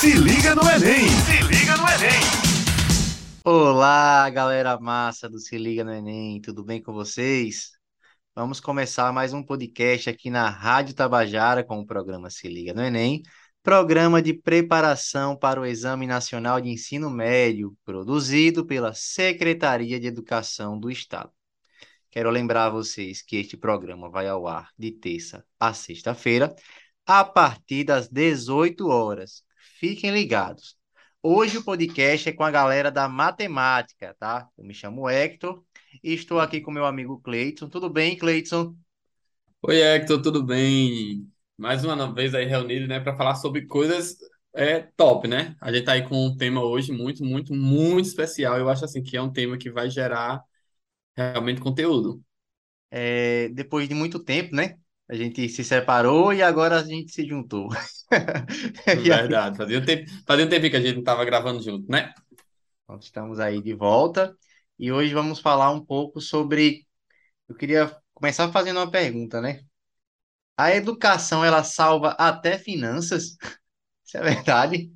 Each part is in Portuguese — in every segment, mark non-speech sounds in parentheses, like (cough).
Se liga no Enem! Se liga no Enem! Olá, galera massa do Se Liga no Enem, tudo bem com vocês? Vamos começar mais um podcast aqui na Rádio Tabajara com o programa Se Liga no Enem, programa de preparação para o Exame Nacional de Ensino Médio, produzido pela Secretaria de Educação do Estado. Quero lembrar a vocês que este programa vai ao ar de terça a sexta-feira, a partir das 18 horas. Fiquem ligados. Hoje o podcast é com a galera da matemática, tá? Eu me chamo Hector e estou aqui com meu amigo Cleiton. Tudo bem, Cleiton? Oi, Hector, tudo bem? Mais uma vez aí reunido, né, para falar sobre coisas é, top, né? A gente tá aí com um tema hoje muito, muito, muito especial. Eu acho assim que é um tema que vai gerar realmente conteúdo. É, depois de muito tempo, né? A gente se separou e agora a gente se juntou. (laughs) Verdade. Fazia um tempo, fazia um tempo que a gente não estava gravando junto, né? nós estamos aí de volta e hoje vamos falar um pouco sobre. Eu queria começar fazendo uma pergunta, né? A educação ela salva até finanças? (laughs) Isso é verdade?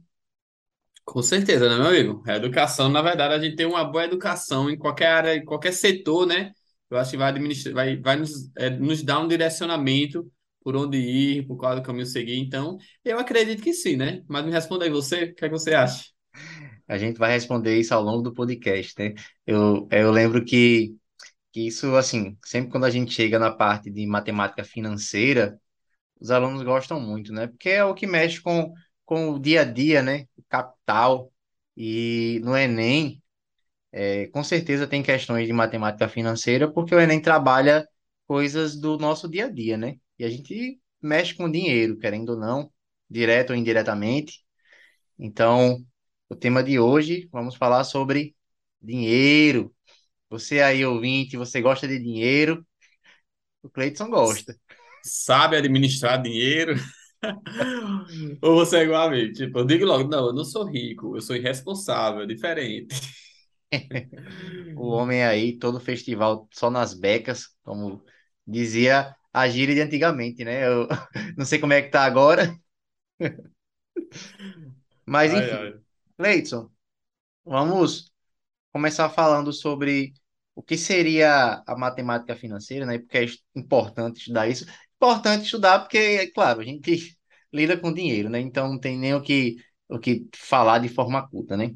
Com certeza, né, meu amigo? A educação, na verdade, a gente tem uma boa educação em qualquer área, em qualquer setor, né? Eu acho que vai, administrar, vai, vai nos, é, nos dar um direcionamento por onde ir, por qual caminho seguir. Então, eu acredito que sim, né? Mas me responda aí você, o que é que você acha? A gente vai responder isso ao longo do podcast, né? Eu, eu lembro que, que isso, assim, sempre quando a gente chega na parte de matemática financeira, os alunos gostam muito, né? Porque é o que mexe com, com o dia a dia, né? O capital. E no Enem, é, com certeza tem questões de matemática financeira, porque o Enem trabalha coisas do nosso dia a dia, né? E a gente mexe com dinheiro, querendo ou não, direto ou indiretamente. Então, o tema de hoje, vamos falar sobre dinheiro. Você aí, ouvinte, você gosta de dinheiro? O Cleiton gosta. Sabe administrar dinheiro? (laughs) Ou você é igual a mim? Tipo, eu digo logo, não, eu não sou rico, eu sou irresponsável, é diferente. (laughs) O homem aí, todo festival só nas becas, como dizia a gíria de antigamente, né? Eu (laughs) não sei como é que tá agora, (laughs) mas Ai, enfim. ai. Cleiton, vamos começar falando sobre o que seria a matemática financeira, né? Porque é importante estudar isso. Importante estudar porque, é claro, a gente lida com dinheiro, né? Então não tem nem o que, o que falar de forma culta, né?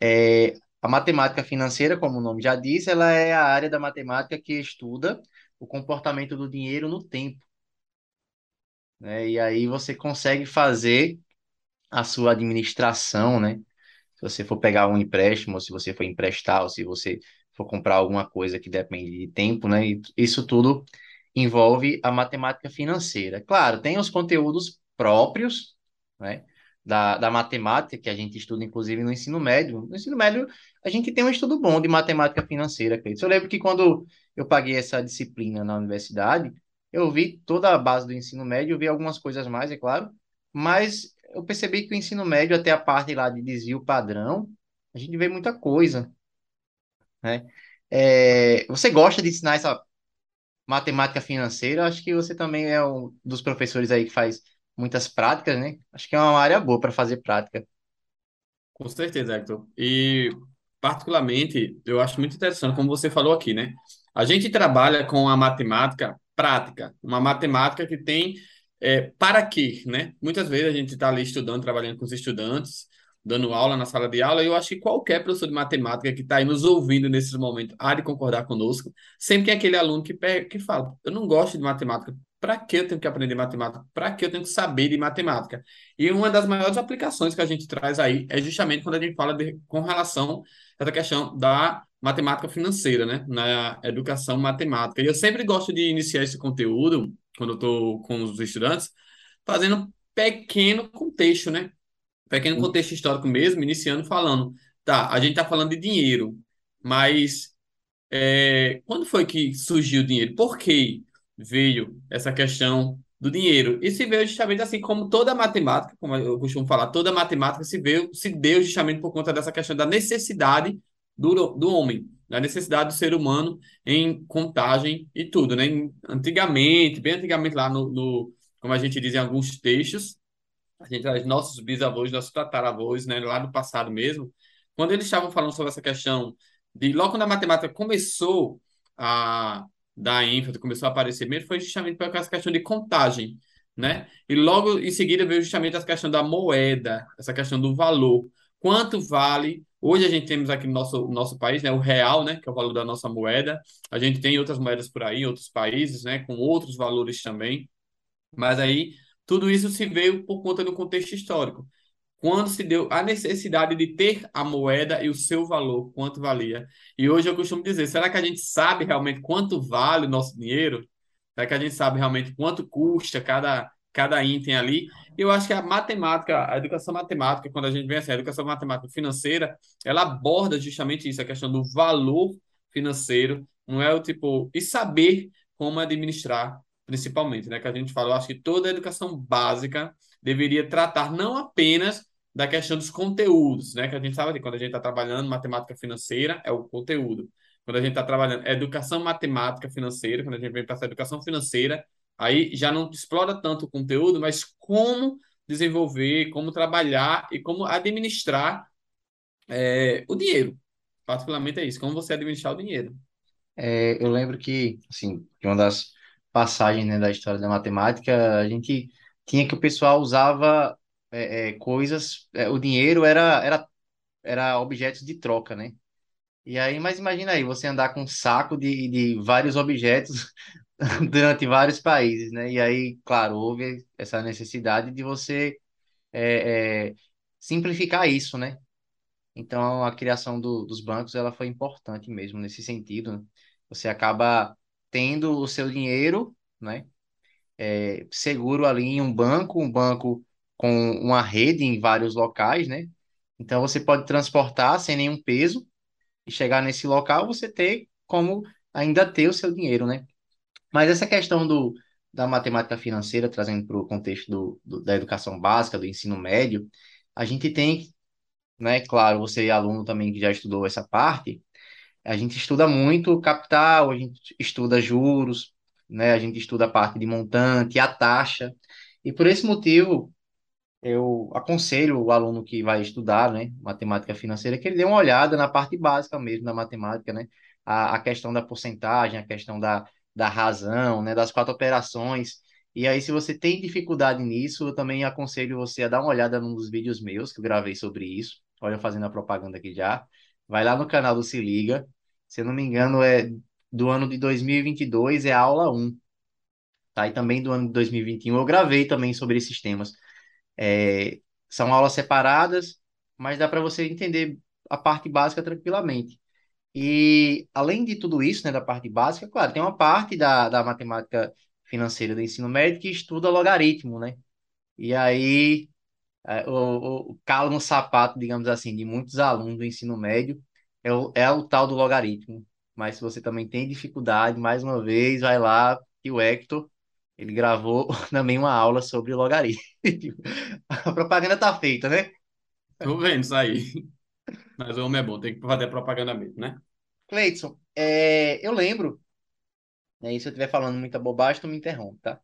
É, a matemática financeira, como o nome já diz, ela é a área da matemática que estuda o comportamento do dinheiro no tempo, né? E aí você consegue fazer a sua administração, né? Se você for pegar um empréstimo, ou se você for emprestar, ou se você for comprar alguma coisa que depende de tempo, né? Isso tudo envolve a matemática financeira. Claro, tem os conteúdos próprios, né? Da, da matemática que a gente estuda, inclusive, no ensino médio. No ensino médio, a gente tem um estudo bom de matemática financeira, Cleiton. Eu lembro que quando eu paguei essa disciplina na universidade, eu vi toda a base do ensino médio, eu vi algumas coisas mais, é claro, mas eu percebi que o ensino médio, até a parte lá de desvio padrão, a gente vê muita coisa, né? É, você gosta de ensinar essa matemática financeira? Acho que você também é um dos professores aí que faz muitas práticas, né? Acho que é uma área boa para fazer prática. Com certeza, Hector. E, particularmente, eu acho muito interessante, como você falou aqui, né? A gente trabalha com a matemática prática, uma matemática que tem é, para quê, né? Muitas vezes a gente está ali estudando, trabalhando com os estudantes, dando aula na sala de aula, eu acho que qualquer professor de matemática que está aí nos ouvindo nesses momentos há de concordar conosco. Sempre tem aquele aluno que, pega, que fala: Eu não gosto de matemática. Para que eu tenho que aprender matemática? Para que eu tenho que saber de matemática? E uma das maiores aplicações que a gente traz aí é justamente quando a gente fala de, com relação a essa questão da matemática financeira, né? Na educação matemática. E eu sempre gosto de iniciar esse conteúdo, quando eu estou com os estudantes, fazendo um pequeno contexto, né? Pequeno contexto histórico mesmo, iniciando falando, tá, a gente está falando de dinheiro, mas é, quando foi que surgiu o dinheiro? Por que veio essa questão do dinheiro? E se veio justamente assim como toda matemática, como eu costumo falar, toda matemática se veio, se deu justamente por conta dessa questão da necessidade do, do homem, da necessidade do ser humano em contagem e tudo, né? Antigamente, bem antigamente lá no, no- como a gente diz em alguns textos, a gente traz nossos bisavós, nossos tataravós, né, lá do passado mesmo, quando eles estavam falando sobre essa questão de logo quando a matemática começou a dar ênfase, começou a aparecer mesmo, foi justamente por essa questão de contagem, né? E logo em seguida veio justamente essa questão da moeda, essa questão do valor. Quanto vale? Hoje a gente temos aqui no nosso, nosso país, né, o real, né, que é o valor da nossa moeda. A gente tem outras moedas por aí, outros países, né, com outros valores também. Mas aí tudo isso se veio por conta do contexto histórico. Quando se deu a necessidade de ter a moeda e o seu valor, quanto valia. E hoje eu costumo dizer, será que a gente sabe realmente quanto vale o nosso dinheiro? Será que a gente sabe realmente quanto custa cada, cada item ali? Eu acho que a matemática, a educação matemática, quando a gente vem assim, a educação matemática financeira, ela aborda justamente isso, a questão do valor financeiro, não é o tipo, e saber como administrar principalmente, né? Que a gente fala, eu acho que toda a educação básica deveria tratar não apenas da questão dos conteúdos, né? Que a gente sabe que quando a gente está trabalhando matemática financeira, é o conteúdo. Quando a gente está trabalhando educação matemática financeira, quando a gente vem para essa educação financeira, aí já não explora tanto o conteúdo, mas como desenvolver, como trabalhar e como administrar é, o dinheiro. Particularmente é isso, como você administrar o dinheiro. É, eu lembro que, assim, que uma das passagens, né, da história da matemática, a gente tinha que o pessoal usava é, é, coisas, é, o dinheiro era, era, era objetos de troca, né? E aí, mas imagina aí, você andar com um saco de, de vários objetos (laughs) durante vários países, né? E aí, claro, houve essa necessidade de você é, é, simplificar isso, né? Então, a criação do, dos bancos, ela foi importante mesmo nesse sentido, né? Você acaba tendo o seu dinheiro, né? É, seguro ali em um banco, um banco com uma rede em vários locais, né? Então, você pode transportar sem nenhum peso e chegar nesse local, você ter como ainda ter o seu dinheiro, né? Mas essa questão do, da matemática financeira, trazendo para o contexto do, do, da educação básica, do ensino médio, a gente tem, né, claro, você aluno também que já estudou essa parte, a gente estuda muito capital, a gente estuda juros, né, a gente estuda a parte de montante, a taxa, e por esse motivo, eu aconselho o aluno que vai estudar, né, matemática financeira, que ele dê uma olhada na parte básica mesmo da matemática, né, a, a questão da porcentagem, a questão da, da razão, né, das quatro operações. E aí, se você tem dificuldade nisso, eu também aconselho você a dar uma olhada num dos vídeos meus que eu gravei sobre isso. Olha, fazendo a propaganda aqui já. Vai lá no canal do Se Liga. Se eu não me engano, é do ano de 2022, é a aula 1. Tá? E também do ano de 2021 eu gravei também sobre esses temas. É, são aulas separadas, mas dá para você entender a parte básica tranquilamente. E além de tudo isso, né, da parte básica, claro, tem uma parte da, da matemática financeira do ensino médio que estuda logaritmo, né? E aí é, o, o calo no sapato, digamos assim, de muitos alunos do ensino médio é o, é o tal do logaritmo. Mas se você também tem dificuldade, mais uma vez, vai lá que o Hector, ele gravou (laughs) também uma aula sobre logaritmo. (laughs) A propaganda tá feita, né? Tô vendo isso aí. Mas o homem é bom, tem que fazer propaganda mesmo, né? Cleidson, é, eu lembro, né, e se eu estiver falando muita bobagem, tu me interrompe, tá?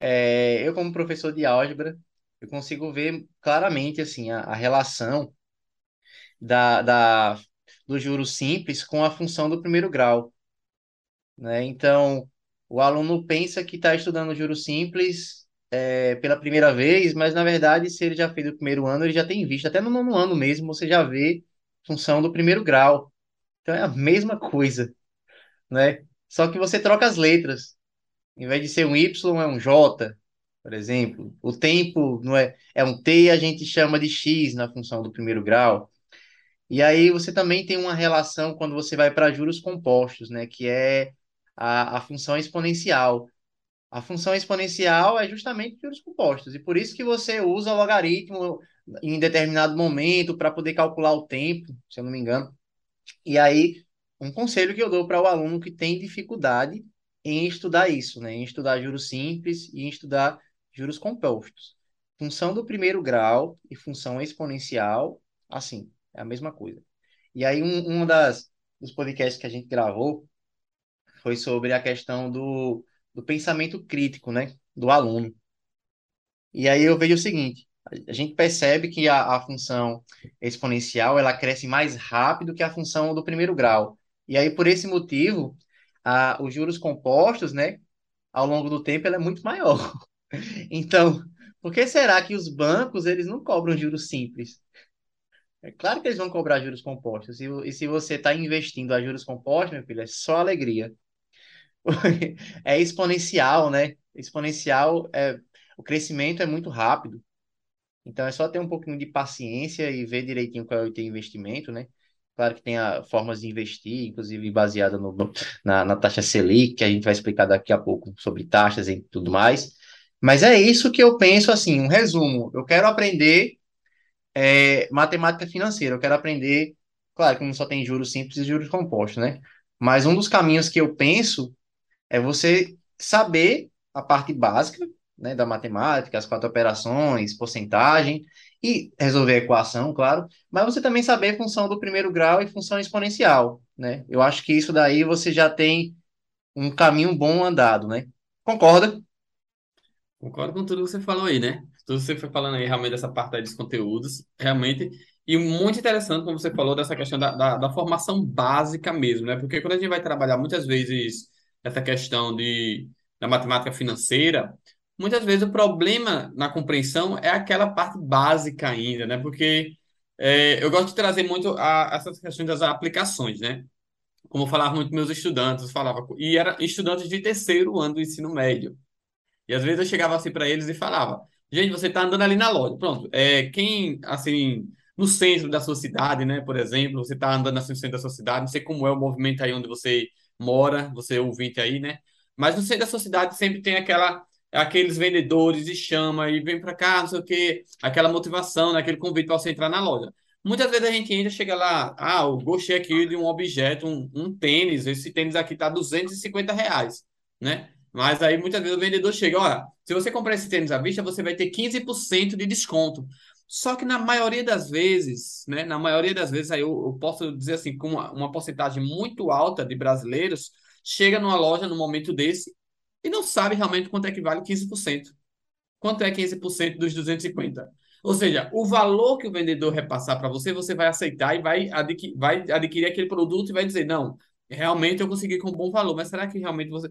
É, eu, como professor de álgebra, eu consigo ver claramente assim a, a relação da, da, do juro simples com a função do primeiro grau, né? Então, o aluno pensa que está estudando juro simples é, pela primeira vez, mas na verdade, se ele já fez o primeiro ano, ele já tem visto, até no nono ano mesmo, você já vê função do primeiro grau. Então é a mesma coisa, né? Só que você troca as letras. Em vez de ser um Y, é um J, por exemplo. O tempo não é, é um T, a gente chama de X na função do primeiro grau. E aí você também tem uma relação quando você vai para juros compostos, né? Que é a, a função exponencial. A função exponencial é justamente juros compostos. E por isso que você usa logaritmo em determinado momento para poder calcular o tempo, se eu não me engano. E aí, um conselho que eu dou para o aluno que tem dificuldade em estudar isso, né? Em estudar juros simples e em estudar juros compostos. Função do primeiro grau e função exponencial, assim, é a mesma coisa. E aí, um, um das, dos podcasts que a gente gravou foi sobre a questão do, do pensamento crítico, né? Do aluno. E aí eu vejo o seguinte, A gente percebe que a, a função exponencial ela cresce mais rápido que a função do primeiro grau. E aí, por esse motivo, a, os juros compostos, né, ao longo do tempo, ela é muito maior. (laughs) Então, por que será que os bancos eles não cobram juros simples? É claro que eles vão cobrar juros compostos. E, e se você está investindo a juros compostos, meu filho, é só alegria. (laughs) É exponencial, né? Exponencial, é, o crescimento é muito rápido. Então é só ter um pouquinho de paciência e ver direitinho qual é o teu investimento, né? Claro que tem a, formas de investir, inclusive baseada na, na taxa Selic, que a gente vai explicar daqui a pouco sobre taxas e tudo mais. Mas é isso que eu penso assim, um resumo. Eu quero aprender é, matemática financeira, eu quero aprender, claro não só tem juros simples e juros compostos, né? Mas um dos caminhos que eu penso é você saber a parte básica, né, da matemática, as quatro operações, porcentagem, e resolver a equação, claro, mas você também saber função do primeiro grau e função exponencial, né? Eu acho que isso daí você já tem um caminho bom andado, né? Concorda? Concordo com tudo que você falou aí, né? Tudo que você foi falando aí realmente dessa parte aí dos conteúdos, realmente. E muito interessante, como você falou, dessa questão da, da, da formação básica mesmo, né? Porque quando a gente vai trabalhar muitas vezes essa questão de, da matemática financeira, muitas vezes o problema na compreensão é aquela parte básica ainda, né? Porque é, eu gosto de trazer muito a, essas questões das aplicações, né? Como eu falava muito com meus estudantes, falava, e eram estudantes de terceiro ano do ensino médio. E às vezes eu chegava assim para eles e falava: gente, você está andando ali na loja. Pronto, é, quem, assim, no centro da sua cidade, né, por exemplo, você está andando assim, no centro da sua cidade, não sei como é o movimento aí onde você mora, você é ouvinte aí, né? Mas no centro da sua cidade sempre tem aquela aqueles vendedores e chama e vem para cá, não sei o quê, aquela motivação, né, aquele convite para você entrar na loja. Muitas vezes a gente entra, chega lá, ah, eu gostei aqui de um objeto, um, um tênis, esse tênis aqui tá 250 reais, né? Mas aí muitas vezes o vendedor chega, olha, se você comprar esse tênis à vista, você vai ter 15% de desconto. Só que na maioria das vezes, né, na maioria das vezes, aí eu, eu posso dizer assim, com uma, uma porcentagem muito alta de brasileiros, chega numa loja no momento desse e não sabe realmente quanto é que vale 15%. Quanto é 15% dos 250? Ou seja, o valor que o vendedor repassar para você, você vai aceitar e vai, vai adquirir aquele produto e vai dizer, não, realmente eu consegui com um bom valor, mas será que realmente você...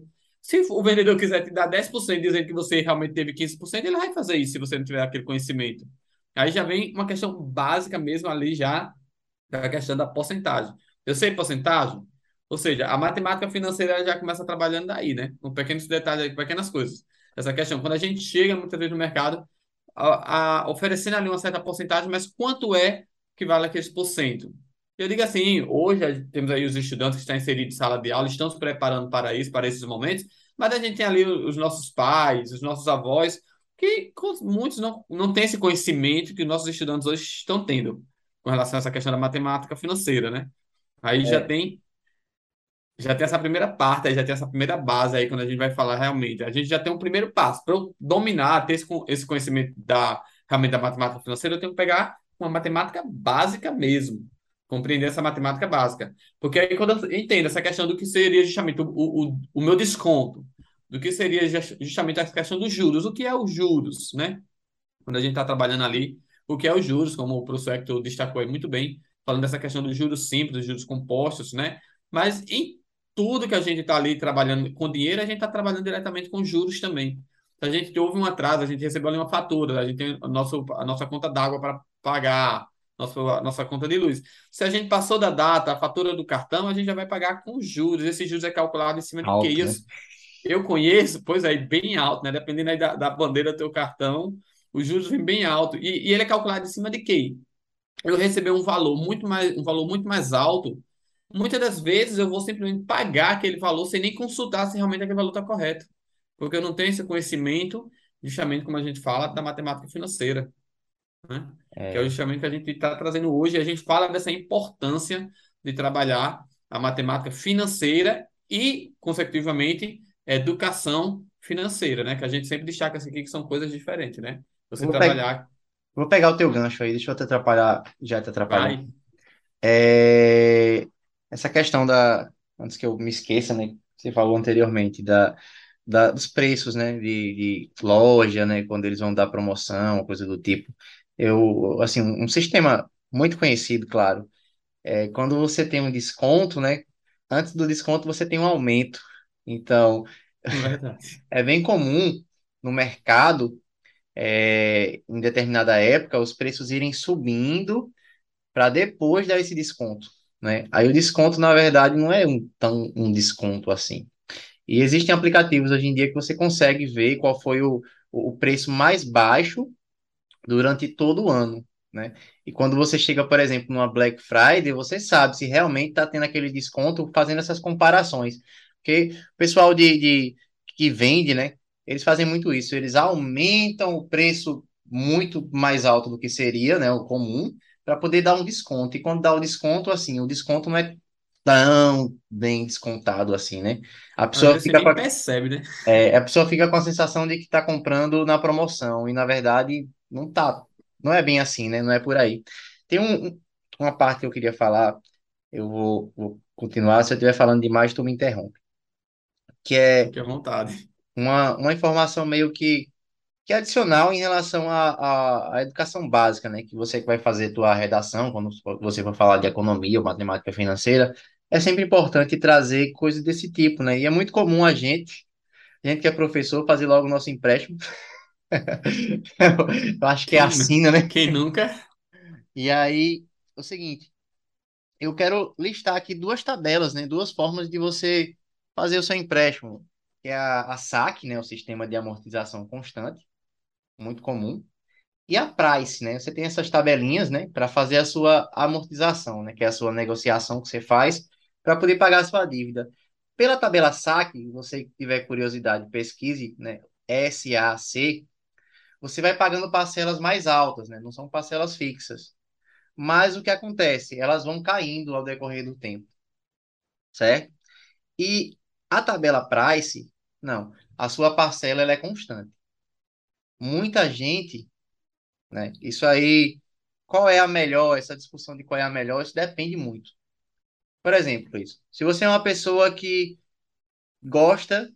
Se o vendedor quiser te dar 10% dizendo que você realmente teve 15%, ele vai fazer isso se você não tiver aquele conhecimento. Aí já vem uma questão básica mesmo ali já da questão da porcentagem. Eu sei porcentagem? Ou seja, a matemática financeira já começa trabalhando daí, né? Com pequenos detalhes, pequenas coisas. Essa questão, quando a gente chega muitas vezes no mercado, a, a, oferecendo ali uma certa porcentagem, mas quanto é que vale aqueles por cento? Eu digo assim, hoje temos aí os estudantes que estão inseridos em sala de aula, estão se preparando para isso, para esses momentos, mas a gente tem ali os nossos pais, os nossos avós, que muitos não, não têm esse conhecimento que os nossos estudantes hoje estão tendo com relação a essa questão da matemática financeira, né? Aí é. já tem já tem essa primeira parte, aí já tem essa primeira base aí quando a gente vai falar realmente. A gente já tem um primeiro passo. Para eu dominar, ter esse, esse conhecimento da realmente da matemática financeira, eu tenho que pegar uma matemática básica mesmo compreender essa matemática básica. Porque aí quando eu entendo essa questão do que seria justamente o, o, o meu desconto, do que seria justamente a questão dos juros, o que é os juros, né? Quando a gente está trabalhando ali, o que é os juros, como o professor Hector destacou aí muito bem, falando dessa questão dos juros simples, dos juros compostos, né? Mas em tudo que a gente está ali trabalhando com dinheiro, a gente está trabalhando diretamente com juros também. Se a gente houve um atraso, a gente recebeu ali uma fatura, a gente tem a nossa, a nossa conta d'água para pagar, nossa, nossa conta de luz. Se a gente passou da data, a fatura do cartão, a gente já vai pagar com juros. Esse juros é calculado em cima de alto, que isso? Né? Eu conheço, pois é, bem alto, né? Dependendo aí da, da bandeira do teu cartão, os juros vêm bem alto. E, e ele é calculado em cima de quê? Eu receber um valor muito mais, um valor muito mais alto. Muitas das vezes eu vou simplesmente pagar aquele valor sem nem consultar se realmente aquele valor está correto. Porque eu não tenho esse conhecimento, justamente como a gente fala, da matemática financeira né? É. Que é justamente o que a gente está trazendo hoje. A gente fala dessa importância de trabalhar a matemática financeira e, consecutivamente, educação financeira, né? Que a gente sempre destaca aqui que são coisas diferentes, né? Você vou trabalhar. Pegar, vou pegar o teu gancho aí, deixa eu te atrapalhar, já te atrapalhar. É... Essa questão da. Antes que eu me esqueça, né? Você falou anteriormente da, da, dos preços, né, de, de loja, né, quando eles vão dar promoção, coisa do tipo. Eu, assim, um sistema muito conhecido, claro, é quando você tem um desconto, né, antes do desconto você tem um aumento. Então, Verdade. (laughs) é bem comum no mercado, é, em determinada época, os preços irem subindo para depois dar esse desconto, né? Aí o desconto, na verdade, não é um, tão um desconto assim. E existem aplicativos hoje em dia que você consegue ver qual foi o, o preço mais baixo durante todo o ano, né? E quando você chega, por exemplo, numa Black Friday, você sabe se realmente está tendo aquele desconto fazendo essas comparações. Porque o pessoal de, de que vende, né? Eles fazem muito isso. Eles aumentam o preço muito mais alto do que seria, né? O comum, para poder dar um desconto. E quando dá o desconto, assim, o desconto não é tão bem descontado assim, né? A pessoa fica com a, percebe, né? é, a pessoa fica com a sensação de que está comprando na promoção, e na verdade não tá, não é bem assim, né? Não é por aí. Tem um, um- uma parte que eu queria falar, eu vou, vou continuar, se eu estiver falando demais, tu me interrompe, que é Fique à vontade. uma, uma informação meio que, que adicional em relação à, à, à educação básica, né? Que você que vai fazer tua redação, quando você for falar de economia ou matemática financeira, é sempre importante trazer coisas desse tipo, né? E é muito comum a gente, a gente que é professor, fazer logo o nosso empréstimo. (laughs) Eu acho que é Quem, nu- assim, né? quem nunca? E aí, é o seguinte, eu quero listar aqui duas tabelas, né? Duas formas de você fazer o seu empréstimo, que é a, a SAC, né? O Sistema de Amortização Constante, muito comum, e a Price, né? Você tem essas tabelinhas, né? Para fazer a sua amortização, né? Que é a sua negociação que você faz para poder pagar a sua dívida. Pela tabela SAC, você que tiver curiosidade, pesquise, né? SAC, você vai pagando parcelas mais altas, né? Não são parcelas fixas. Mas o que acontece? Elas vão caindo ao decorrer do tempo, certo? E a tabela Price, não, a sua parcela ela é constante. Muita gente, né? Isso aí, qual é a melhor? Essa discussão de qual é a melhor, isso depende muito. Por exemplo, isso. Se você é uma pessoa que gosta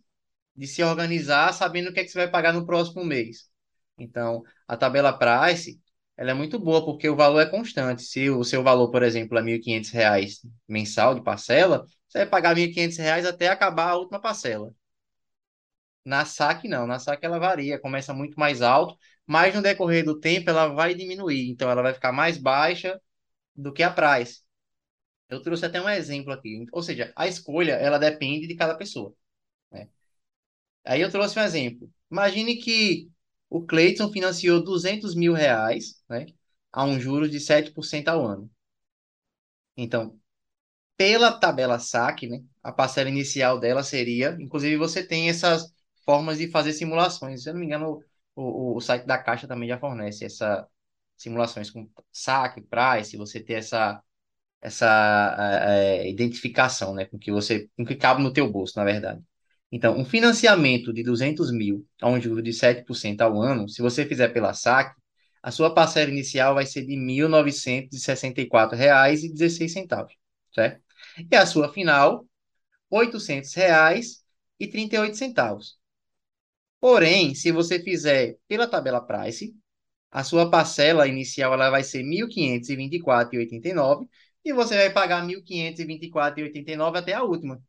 de se organizar sabendo o que é que você vai pagar no próximo mês. Então, a tabela Price, ela é muito boa porque o valor é constante. Se o seu valor, por exemplo, é 1.500 reais mensal de parcela, você vai pagar 1.500 reais até acabar a última parcela. Na saque, não. Na saque, ela varia, começa muito mais alto, mas no decorrer do tempo ela vai diminuir. Então, ela vai ficar mais baixa do que a Price. Eu trouxe até um exemplo aqui. Ou seja, a escolha, ela depende de cada pessoa. né? Aí eu trouxe um exemplo. Imagine que o Cleiton financiou 200 mil reais, né, a um juros de 7% ao ano. Então, pela tabela saque, né, a parcela inicial dela seria, inclusive você tem essas formas de fazer simulações. Se eu não me engano, o, o, o site da Caixa também já fornece essas simulações com saque, price, você ter essa essa é, identificação, né, com que você, com que cabe no teu bolso, na verdade. Então, um financiamento de 200 mil a um juro de 7% ao ano, se você fizer pela SAC, a sua parcela inicial vai ser de R$ 1.964,16, certo? E a sua final, R$ 800,38. Porém, se você fizer pela tabela Price, a sua parcela inicial ela vai ser R$ 1.524,89 e você vai pagar R$ 1.524,89 até a última.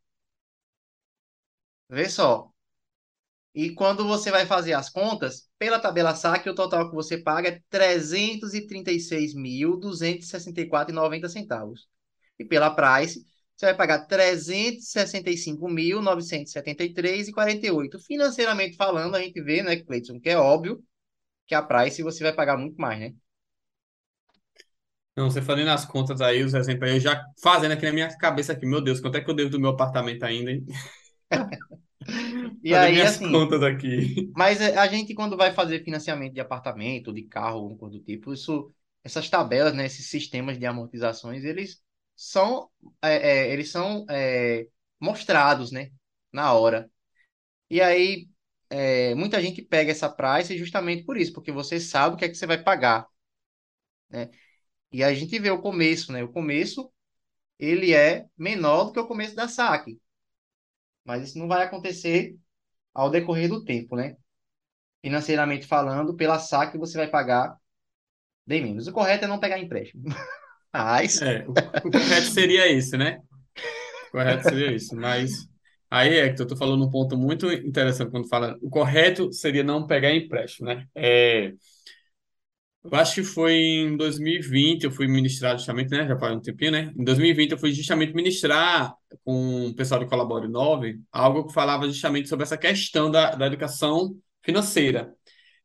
Vê só. E quando você vai fazer as contas, pela tabela SAC, o total que você paga é R$ 336.264,90 centavos. E pela Price, você vai pagar R$ 365.973,48. Financeiramente falando, a gente vê, né, Cleiton, que é óbvio que a Price você vai pagar muito mais, né? Não, você fazendo as contas aí, os exemplos aí, eu já fazendo aqui na minha cabeça aqui, meu Deus, quanto é que eu devo do meu apartamento ainda, hein? (laughs) E Fazer aí, assim, contas aqui. mas a gente, quando vai fazer financiamento de apartamento, de carro, alguma coisa do tipo, isso, essas tabelas, né, esses sistemas de amortizações, eles são, é, é, eles são é, mostrados, né, na hora. E aí, é, muita gente pega essa price justamente por isso, porque você sabe o que é que você vai pagar, né? E a gente vê o começo, né? O começo, ele é menor do que o começo da saque. Mas isso não vai acontecer ao decorrer do tempo, né? Financeiramente falando, pela saque você vai pagar bem menos. O correto é não pegar empréstimo. (laughs) Mas, É, o, o correto seria esse, né? O correto seria isso. Mas aí, Hector, tu falou num ponto muito interessante quando fala. O correto seria não pegar empréstimo, né? É, eu acho que foi em 2020, eu fui ministrar justamente, né? Já faz um tempinho, né? Em 2020, eu fui justamente ministrar com o pessoal do Colabore 9 algo que falava justamente sobre essa questão da, da educação financeira.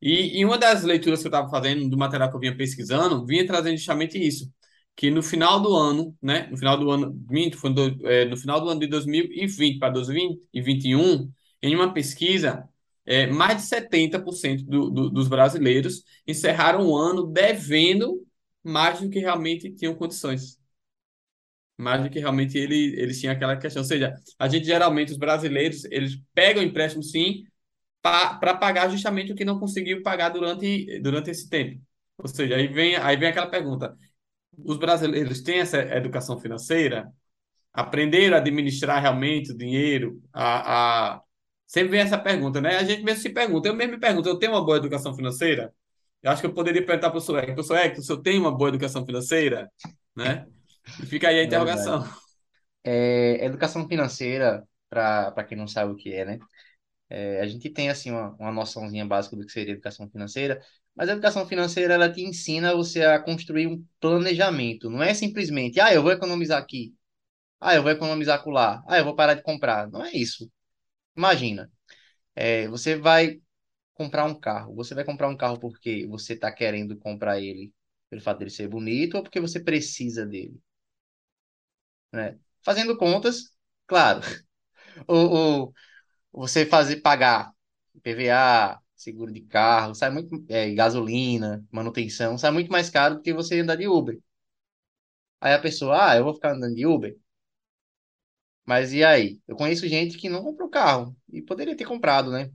E, e uma das leituras que eu estava fazendo, do material que eu vinha pesquisando, vinha trazendo justamente isso. Que no final do ano, né? No final do ano 20, foi do, é, no final do ano de 2020 para 2021, em uma pesquisa é, mais de 70% do, do, dos brasileiros encerraram o ano devendo mais do que realmente tinham condições. Mais do que realmente ele, eles tinham aquela questão. Ou seja, a gente geralmente, os brasileiros, eles pegam empréstimo sim para pagar justamente o que não conseguiu pagar durante, durante esse tempo. Ou seja, aí vem, aí vem aquela pergunta: os brasileiros têm essa educação financeira? Aprenderam a administrar realmente o dinheiro, a, a Sempre vem essa pergunta, né? A gente mesmo se pergunta, eu mesmo me pergunto, eu tenho uma boa educação financeira? Eu acho que eu poderia perguntar para o professor Hector, professor Hector, se eu tenho uma boa educação financeira? Né? E fica aí a (laughs) é interrogação. É, educação financeira, para quem não sabe o que é, né? É, a gente tem, assim, uma, uma noçãozinha básica do que seria educação financeira, mas a educação financeira, ela te ensina você a construir um planejamento. Não é simplesmente, ah, eu vou economizar aqui. Ah, eu vou economizar acolá. Ah, eu vou parar de comprar. Não é isso. Imagina, é, você vai comprar um carro. Você vai comprar um carro porque você está querendo comprar ele pelo fato dele ser bonito ou porque você precisa dele, né? Fazendo contas, claro, (laughs) o, o, você fazer pagar PVA, seguro de carro, sai muito, é, gasolina, manutenção, sai muito mais caro do que você andar de Uber. Aí a pessoa, ah, eu vou ficar andando de Uber. Mas e aí? Eu conheço gente que não comprou carro e poderia ter comprado, né?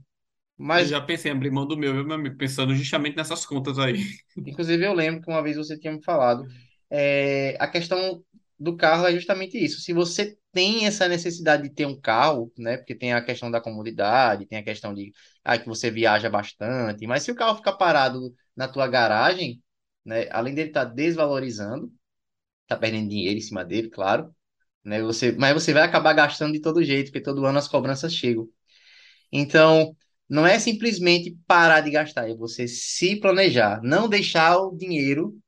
Eu Mas, já pensei em abrir mão do meu, meu amigo? Pensando justamente nessas contas aí. inclusive, eu lembro que uma vez você tinha me falado, é, a questão do carro é justamente isso. Se você tem essa necessidade de ter um carro, né? Porque tem a questão da comodidade, tem a questão de ah, que você viaja bastante, mas se o carro ficar parado na tua garagem, né? Além dele estar desvalorizando, tá perdendo dinheiro em cima dele, claro. Né? Você, mas você vai acabar gastando de todo jeito, porque todo ano as cobranças chegam. Então, não é simplesmente parar de gastar, é você se planejar, não deixar o dinheiro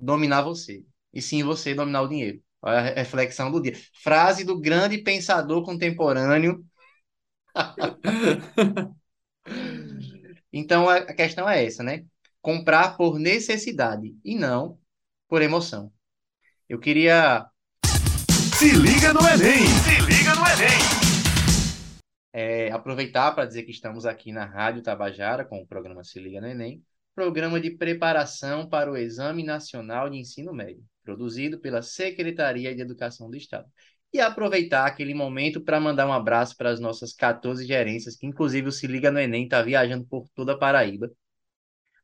dominar você, e sim você dominar o dinheiro. Olha a reflexão do dia. Frase do grande pensador contemporâneo. (laughs) Então, a questão é essa, né? Comprar por necessidade e não por emoção. Eu queria Se liga no Enem! Se liga no Enem! É, aproveitar para dizer que estamos aqui na Rádio Tabajara com o programa Se Liga no Enem, programa de preparação para o Exame Nacional de Ensino Médio, produzido pela Secretaria de Educação do Estado. E aproveitar aquele momento para mandar um abraço para as nossas 14 gerências, que inclusive o Se Liga no Enem está viajando por toda a Paraíba,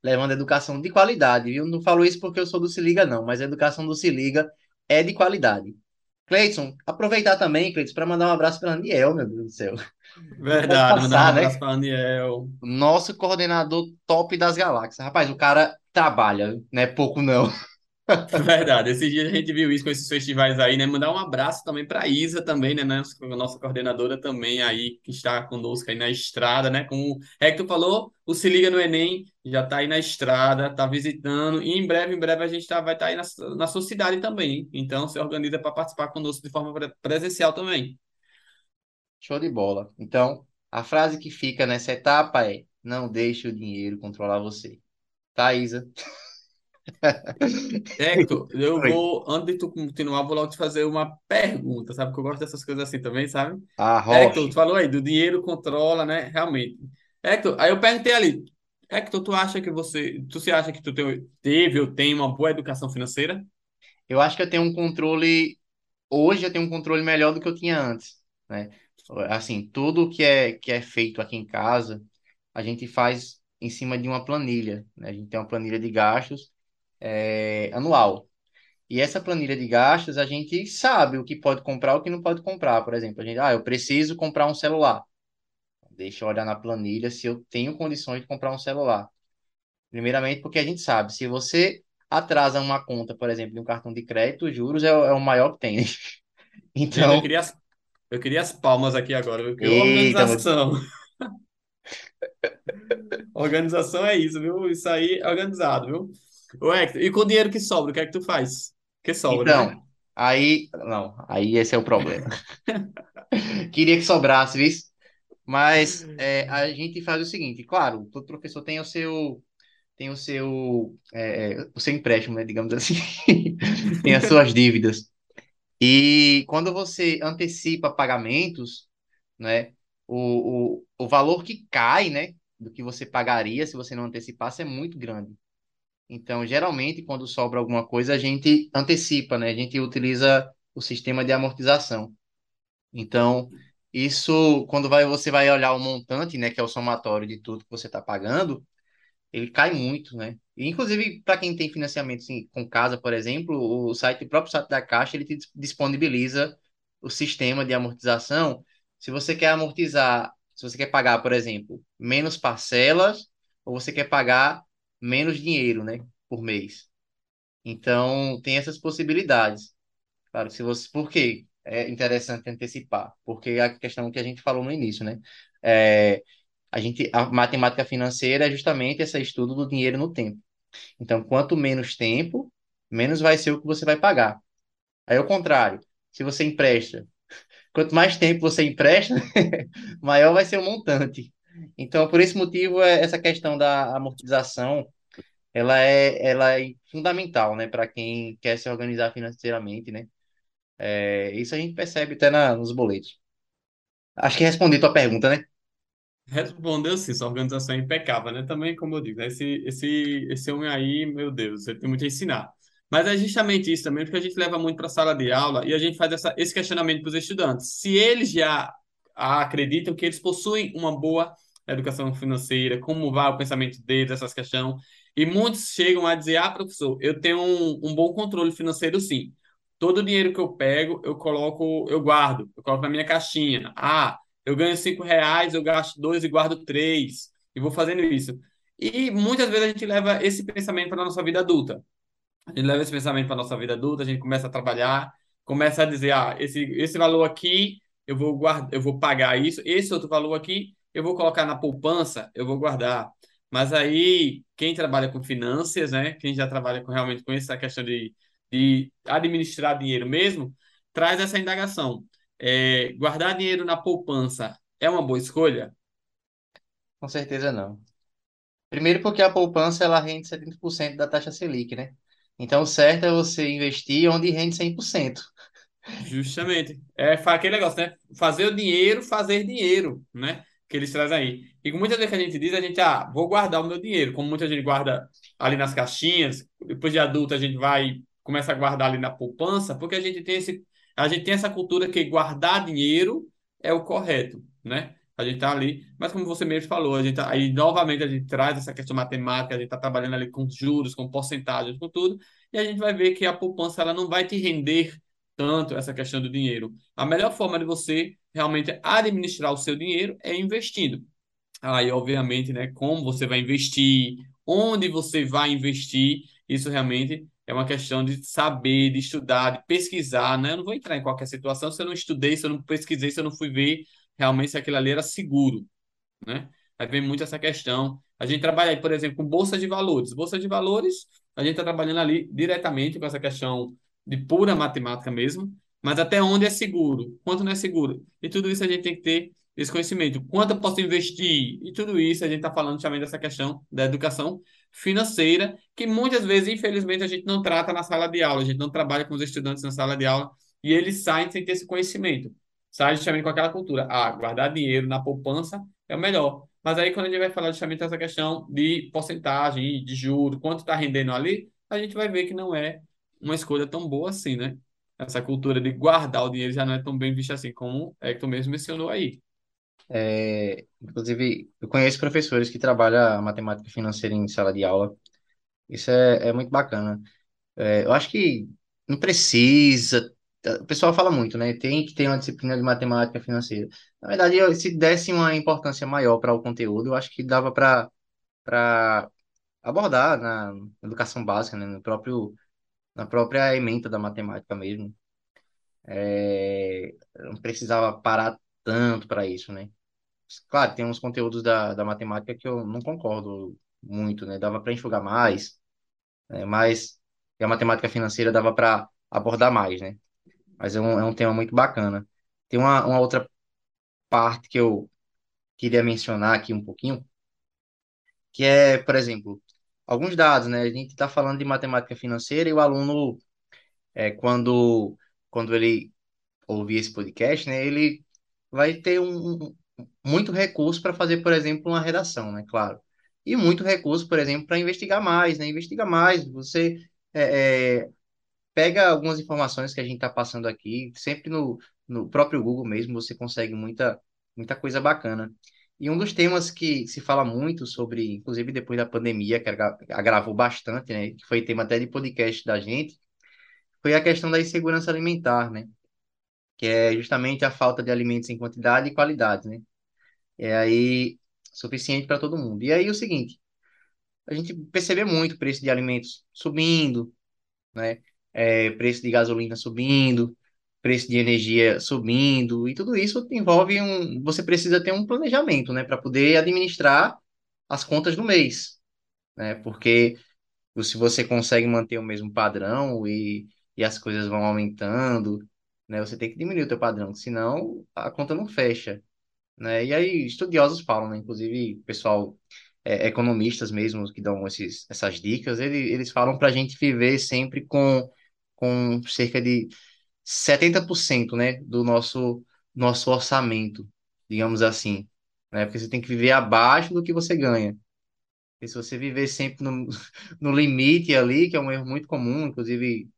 levando educação de qualidade, viu? Não falo isso porque eu sou do Se Liga, não, mas a educação do Se Liga é de qualidade. Cleiton, aproveitar também, Cleiton, para mandar um abraço para Aniel, meu Deus do céu. Verdade, mandar um passar, abraço né? para Aniel. Nosso coordenador top das galáxias. Rapaz, o cara trabalha, não é pouco não. (laughs) Verdade, esses dias a gente viu isso com esses festivais aí, né? Mandar um abraço também para Isa também, né? Nossa, nossa coordenadora também aí, que está conosco aí na estrada, né? Como o Hector falou, o Se Liga no Enem já está aí na estrada, está visitando, e em breve, em breve a gente tá, vai estar aí na, na sua cidade também. hein? Então, se organiza para participar conosco de forma pre- presencial também. Show de bola. Então, a frase que fica nessa etapa é: não deixe o dinheiro controlar você. Tá, Isa? Hector, eu Oi. vou, antes de tu continuar, vou logo te fazer uma pergunta, sabe? Que eu gosto dessas coisas assim também, sabe? Hector, tu falou aí, do dinheiro controla, né? Realmente. Hector, aí eu perguntei ali, Hector, tu acha que você, tu se acha que tu te- teve ou tem uma boa educação financeira? Eu acho que eu tenho um controle. Hoje eu tenho um controle melhor do que eu tinha antes, né? Assim, tudo que é, que é feito aqui em casa, a gente faz em cima de uma planilha, né? A gente tem uma planilha de gastos, é, anual. E essa planilha de gastos, a gente sabe o que pode comprar e o que não pode comprar. Por exemplo, a gente, ah, eu preciso comprar um celular. Deixa eu olhar na planilha se eu tenho condições de comprar um celular. Primeiramente, porque a gente sabe, se você atrasa uma conta, por exemplo, de um cartão de crédito, os juros é, o é o maior que tem. né? (laughs) Gente, eu Então, queria as, eu queria as palmas aqui agora, eita, organização. (laughs) Organização é isso, viu? Isso aí é organizado, viu? Ô, Hector, e com o dinheiro que sobra, o que é que tu faz? Que sobra, né? então, aí, não, aí esse é o problema. (laughs) Queria que sobrasse, viu? Mas é, a gente faz o seguinte, claro, todo professor tem o seu, tem o seu, é, é, o seu empréstimo, né, digamos assim, (laughs) tem as suas dívidas. E quando você antecipa pagamentos, né, o, o, o valor que cai, né, do que você pagaria se você não antecipasse é muito grande. Então, geralmente, quando sobra alguma coisa, a gente antecipa, né, a gente utiliza o sistema de amortização. Então, isso, quando vai, você vai olhar o montante, né, que é o somatório de tudo que você está pagando, ele cai muito, né? E, inclusive, para quem tem financiamento assim, com casa, por exemplo, o site, o próprio site da Caixa, ele disponibiliza o sistema de amortização. Se você quer amortizar, se você quer pagar, por exemplo, menos parcelas, ou você quer pagar menos dinheiro, né, por mês. Então, tem essas possibilidades. Claro, se você, por quê? É interessante antecipar, porque a questão que a gente falou no início, né? É, a gente, a matemática financeira é justamente esse estudo do dinheiro no tempo. Então, quanto menos tempo, menos vai ser o que você vai pagar. Aí, ao contrário, se você empresta, quanto mais tempo você empresta, (laughs) maior vai ser o montante. Então, por esse motivo, é- essa questão da amortização, ela é, ela é fundamental, né, para quem quer se organizar financeiramente, né? É, isso a gente percebe até na, nos boletos. Acho que respondi tua pergunta, né? Respondeu sim, sua organização é impecável, né? Também, como eu digo, né? esse, esse, esse homem aí, meu Deus, ele tem muito a ensinar. Mas é justamente isso também, porque a gente leva muito para a sala de aula e a gente faz essa, esse questionamento para os estudantes. Se eles já acreditam que eles possuem uma boa educação financeira, como vai o pensamento deles, essas questões. E muitos chegam a dizer: ah, professor, eu tenho um, um bom controle financeiro, sim. Todo o dinheiro que eu pego, eu coloco, eu guardo, eu coloco na minha caixinha. Ah, eu ganho cinco reais, eu gasto dois e guardo três, e vou fazendo isso. E muitas vezes a gente leva esse pensamento para a nossa vida adulta. A gente leva esse pensamento para a nossa vida adulta, a gente começa a trabalhar, começa a dizer, ah, esse, esse valor aqui eu vou guardar, eu vou pagar isso, esse outro valor aqui eu vou colocar na poupança, eu vou guardar. Mas aí, quem trabalha com finanças, né, quem já trabalha com, realmente com essa questão de, de administrar dinheiro mesmo, traz essa indagação. É, guardar dinheiro na poupança é uma boa escolha? Com certeza não. Primeiro porque a poupança ela rende 70% da taxa Selic, né? Então certo é você investir onde rende 100%. Justamente. É aquele negócio, né? Fazer o dinheiro, fazer dinheiro, né? Que eles trazem aí. E muitas vezes que a gente diz, a gente, ah, vou guardar o meu dinheiro. Como muita gente guarda ali nas caixinhas, depois de adulto a gente vai, começa a guardar ali na poupança, porque a gente tem esse, a gente tem essa cultura que guardar dinheiro é o correto, né? A gente tá ali, mas como você mesmo falou, a gente tá, aí novamente a gente traz essa questão matemática, a gente tá trabalhando ali com juros, com porcentagens, com tudo, e a gente vai ver que a poupança ela não vai te render tanto essa questão do dinheiro. A melhor forma de você realmente administrar o seu dinheiro é investindo. Aí, obviamente, né, como você vai investir, onde você vai investir, isso realmente é uma questão de saber, de estudar, de pesquisar, né? Eu não vou entrar em qualquer situação se eu não estudei, se eu não pesquisei, se eu não fui ver realmente se aquilo ali era seguro né? Aí vem muito essa questão. A gente trabalha aí, por exemplo, com bolsa de valores. Bolsa de valores, a gente está trabalhando ali diretamente com essa questão de pura matemática mesmo, mas até onde é seguro, quanto não é seguro. E tudo isso a gente tem que ter esse conhecimento. Quanto eu posso investir? E tudo isso a gente está falando também dessa questão da educação financeira, que muitas vezes, infelizmente, a gente não trata na sala de aula, a gente não trabalha com os estudantes na sala de aula e eles saem sem ter esse conhecimento. Saem justamente com aquela cultura. Ah, guardar dinheiro na poupança é o melhor. Mas aí, quando a gente vai falar justamente dessa questão de porcentagem, de juros, quanto está rendendo ali, a gente vai ver que não é uma escolha tão boa assim, né? Essa cultura de guardar o dinheiro já não é tão bem vista assim, como é que tu mesmo mencionou aí. É, inclusive, eu conheço professores que trabalham matemática financeira em sala de aula. Isso é, é muito bacana. É, eu acho que não precisa o pessoal fala muito, né? Tem que ter uma disciplina de matemática financeira. Na verdade, eu- se desse uma importância maior para o conteúdo, eu acho que dava para abordar na educação básica, né? No próprio na própria ementa da matemática mesmo. É, não precisava parar tanto para isso, né? Claro, tem uns conteúdos da, da matemática que eu não concordo muito, né? Dava para enxugar mais, né? Mas a matemática financeira dava para abordar mais, né? Mas é um, é um tema muito bacana. Tem uma, uma outra parte que eu queria mencionar aqui um pouquinho, que é, por exemplo, alguns dados, né? A gente está falando de matemática financeira e o aluno, é, quando, quando ele ouvir esse podcast, né, ele vai ter um, muito recurso para fazer, por exemplo, uma redação, né? Claro. E muito recurso, por exemplo, para investigar mais, né? Investiga mais. Você é, é, pega algumas informações que a gente está passando aqui, sempre no, no próprio Google mesmo, você consegue muita, muita coisa bacana. E um dos temas que se fala muito sobre, inclusive depois da pandemia, que agra- agravou bastante, né? Que foi tema até de podcast da gente, foi a questão da insegurança alimentar, né? que é justamente a falta de alimentos em quantidade e qualidade, né? É aí suficiente para todo mundo. E aí o seguinte, a gente percebe muito o preço de alimentos subindo, né? É, preço de gasolina subindo, preço de energia subindo, e tudo isso envolve um, você precisa ter um planejamento, né, para poder administrar as contas do mês, né? Porque se você consegue manter o mesmo padrão e, e as coisas vão aumentando, né? Você tem que diminuir o teu padrão, senão a conta não fecha, né? E aí estudiosos falam, né? Inclusive pessoal, é, economistas mesmo que dão esses, essas dicas, ele, eles falam para a gente viver sempre com, com cerca de 70%, né? Do nosso, nosso orçamento, digamos assim, né? Porque você tem que viver abaixo do que você ganha. E se você viver sempre no, (laughs) no limite ali, que é um erro muito comum, inclusive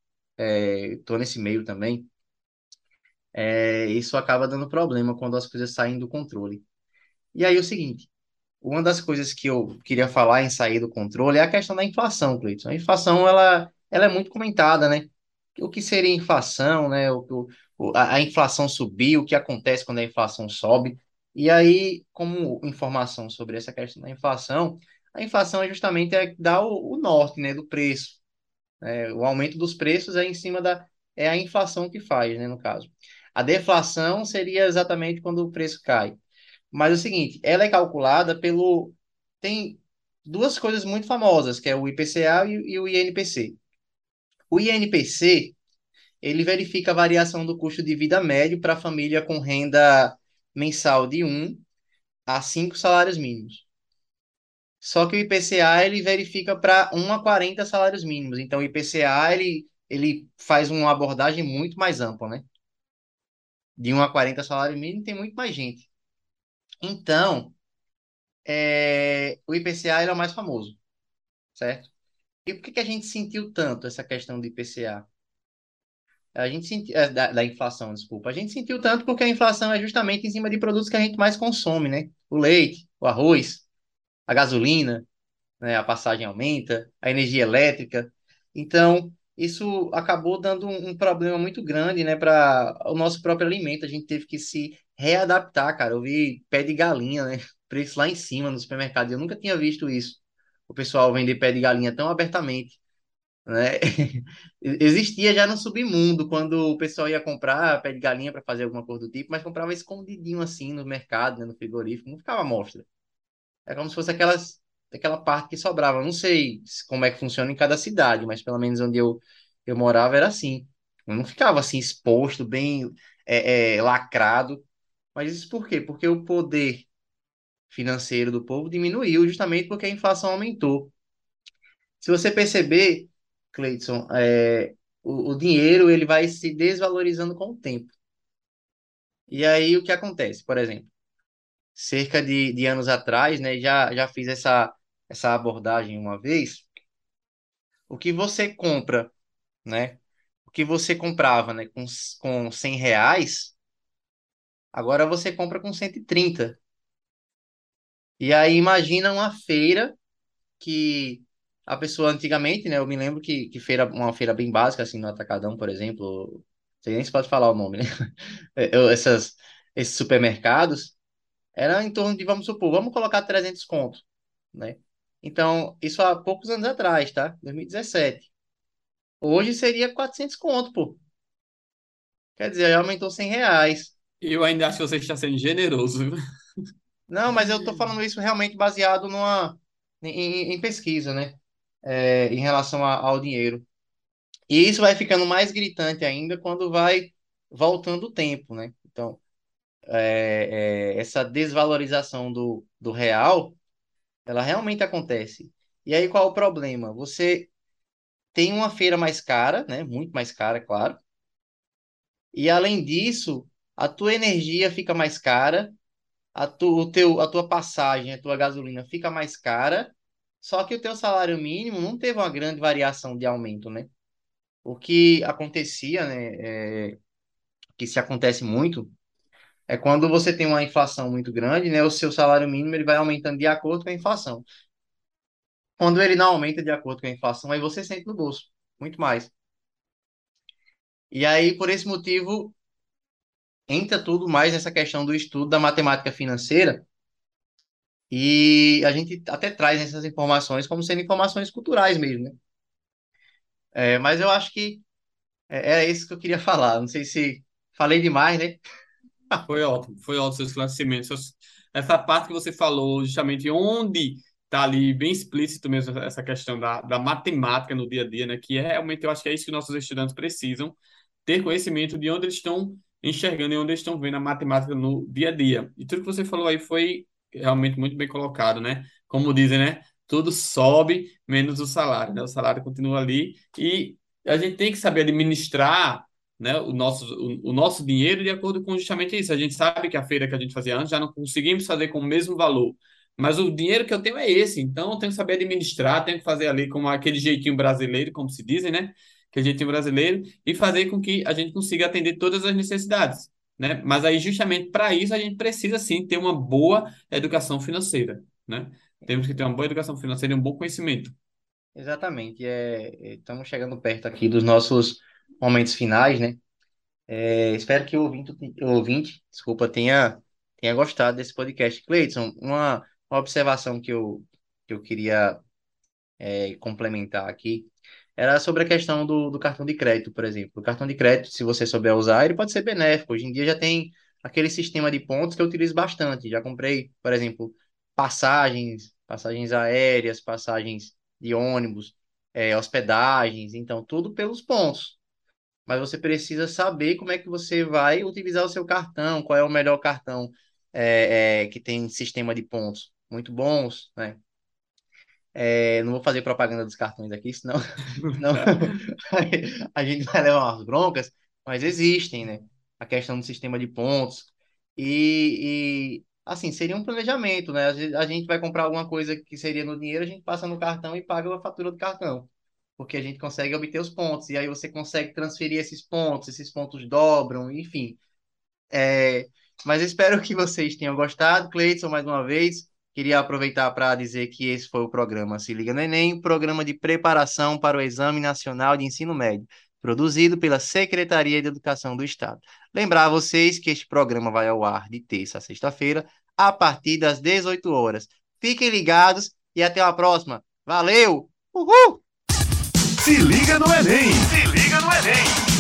estou nesse meio também, é, isso acaba dando problema quando as coisas saem do controle. E aí é o seguinte, uma das coisas que eu queria falar em sair do controle é a questão da inflação, Cleiton. A inflação, ela, ela é muito comentada, né? O que seria inflação, né? O, o, a, a inflação subir, o que acontece quando a inflação sobe. E aí, como informação sobre essa questão da inflação, a inflação é justamente é dar o, o norte, né, do preço. É, o aumento dos preços é em cima da... é a inflação que faz, né, no caso. A deflação seria exatamente quando o preço cai. Mas é o seguinte, ela é calculada pelo. Tem duas coisas muito famosas, que é o IPCA e, e o INPC. O INPC, ele verifica a variação do custo de vida médio para a família com renda mensal de um a 5 salários mínimos. Só que o IPCA, ele verifica para 1 a 40 salários mínimos. Então, o IPCA, ele, ele faz uma abordagem muito mais ampla, né? De 1 a 40 salários mínimos, tem muito mais gente. Então, é, o IPCA ele é o mais famoso, certo? E por que que a gente sentiu tanto essa questão do IPCA? A gente sentiu, é, da, da inflação, desculpa. A gente sentiu tanto porque a inflação é justamente em cima de produtos que a gente mais consome, né? O leite, o arroz, a gasolina, né? A passagem aumenta, a energia elétrica. Então, isso acabou dando um, um problema muito grande, né, para o nosso próprio alimento. A gente teve que se readaptar, cara. Eu vi pé de galinha, né? (laughs) Preço lá em cima no supermercado. Eu nunca tinha visto isso. O pessoal vender pé de galinha tão abertamente, né? (laughs) Existia já no submundo, quando o pessoal ia comprar pé de galinha para fazer alguma coisa do tipo, mas comprava escondidinho assim no mercado, né, no frigorífico, não ficava à mostra. É como se fosse aquelas, aquela parte que sobrava. Não sei como é que funciona em cada cidade, mas pelo menos onde eu, eu morava era assim. Eu não ficava assim exposto, bem é, é, lacrado. Mas isso por quê? Porque o poder financeiro do povo diminuiu justamente porque a inflação aumentou. Se você perceber, Cleiton, é, o, o dinheiro ele vai se desvalorizando com o tempo. E aí o que acontece? Por exemplo, cerca de, de anos atrás, né, já, já fiz essa, essa abordagem uma vez. O que você compra, né? O que você comprava, né, com, com 100 reais, agora você compra com 130. E aí imagina uma feira que a pessoa antigamente, né, eu me lembro que, que feira, uma feira bem básica, assim, no Atacadão, por exemplo, sei nem se pode falar o nome, né? (laughs) Eu- Essas, esses supermercados, era em torno de, vamos supor, vamos colocar 300 conto, né? Então, isso há poucos anos atrás, tá? 2017. Hoje seria 400 conto, pô. Quer dizer, aumentou 100 reais. Eu ainda acho que você está sendo generoso? Não, mas eu tô falando isso realmente baseado numa, em, em- em pesquisa, né? É, em relação a- ao dinheiro. E isso vai ficando mais gritante ainda quando vai voltando o tempo, né? Então, é, é, essa desvalorização do, do real, ela realmente acontece. E aí, qual é o problema? Você tem uma feira mais cara, né? Muito mais cara, claro. E além disso, a tua energia fica mais cara, a tu, o teu, a tua passagem, a tua gasolina fica mais cara, só que o teu salário mínimo não teve uma grande variação de aumento, né? O que acontecia, né? É, que se acontece muito É quando você tem uma inflação muito grande, né? O seu salário mínimo ele vai aumentando de acordo com a inflação. Quando ele não aumenta de acordo com a inflação, aí você sente no bolso, muito mais. E aí, por esse motivo, entra tudo mais nessa questão do estudo da matemática financeira, e a gente até traz essas informações como sendo informações culturais mesmo, né? É, mas eu acho que é, era isso que eu queria (laughs) falar. Não sei se falei demais, né? Foi ótimo, foi ótimo. Seus- Essa parte que você falou, justamente onde está ali bem explícito mesmo essa questão da, da matemática no dia a dia, né? Que é realmente, eu acho que é isso que nossos estudantes precisam, ter conhecimento de onde eles estão enxergando e onde estão vendo a matemática no dia a dia. E tudo que você falou aí foi realmente muito bem colocado, né? Como dizem, né? Tudo sobe menos o salário, né? O salário continua ali e a gente tem que saber administrar né, o nosso, o, o nosso dinheiro de acordo com justamente isso. A gente sabe que a feira que a gente fazia antes já não conseguimos fazer com o mesmo valor, mas o dinheiro que eu tenho é esse, então eu tenho que saber administrar, tenho que fazer ali com aquele jeitinho brasileiro, como se dizem, né? Jeitinho brasileiro, e fazer com que a gente consiga atender todas as necessidades. Né? Mas aí, justamente para isso, a gente precisa sim ter uma boa educação financeira. Né? Temos que ter uma boa educação financeira e um bom conhecimento. Exatamente. É, é, estamos chegando perto aqui dos nossos momentos finais, né? É, espero que o ouvinte, o ouvinte, desculpa, tenha, tenha gostado desse podcast. Cleiton, uma, uma observação que eu, que eu queria é, complementar aqui era sobre a questão do, do cartão de crédito, por exemplo. O cartão de crédito, se você souber usar, ele pode ser benéfico. Hoje em dia já tem aquele sistema de pontos que eu utilizo bastante. Já comprei, por exemplo, passagens, passagens aéreas, passagens de ônibus, é, hospedagens, então tudo pelos pontos mas você precisa saber como é que você vai utilizar o seu cartão, qual é o melhor cartão é, é, que tem sistema de pontos muito bons, né? É, não vou fazer propaganda dos cartões aqui, senão, (laughs) senão (laughs) (laughs) a gente vai levar umas broncas, mas existem, né? A questão do sistema de pontos. E, e, assim, seria um planejamento, né? A gente vai comprar alguma coisa que seria no dinheiro, a gente passa no cartão e paga a fatura do cartão porque a gente consegue obter os pontos, e aí você consegue transferir esses pontos, esses pontos dobram, enfim. É, mas espero que vocês tenham gostado. Cleiton, mais uma vez, queria aproveitar para dizer que esse foi o programa Se Liga no Enem, programa de preparação para o Exame Nacional de Ensino Médio, produzido pela Secretaria de Educação do Estado. Lembrar a vocês que este programa vai ao ar de terça a sexta-feira, a partir das 18 horas. Fiquem ligados e até a próxima. Valeu! Uhul! Se liga no Enem! Se liga no Enem!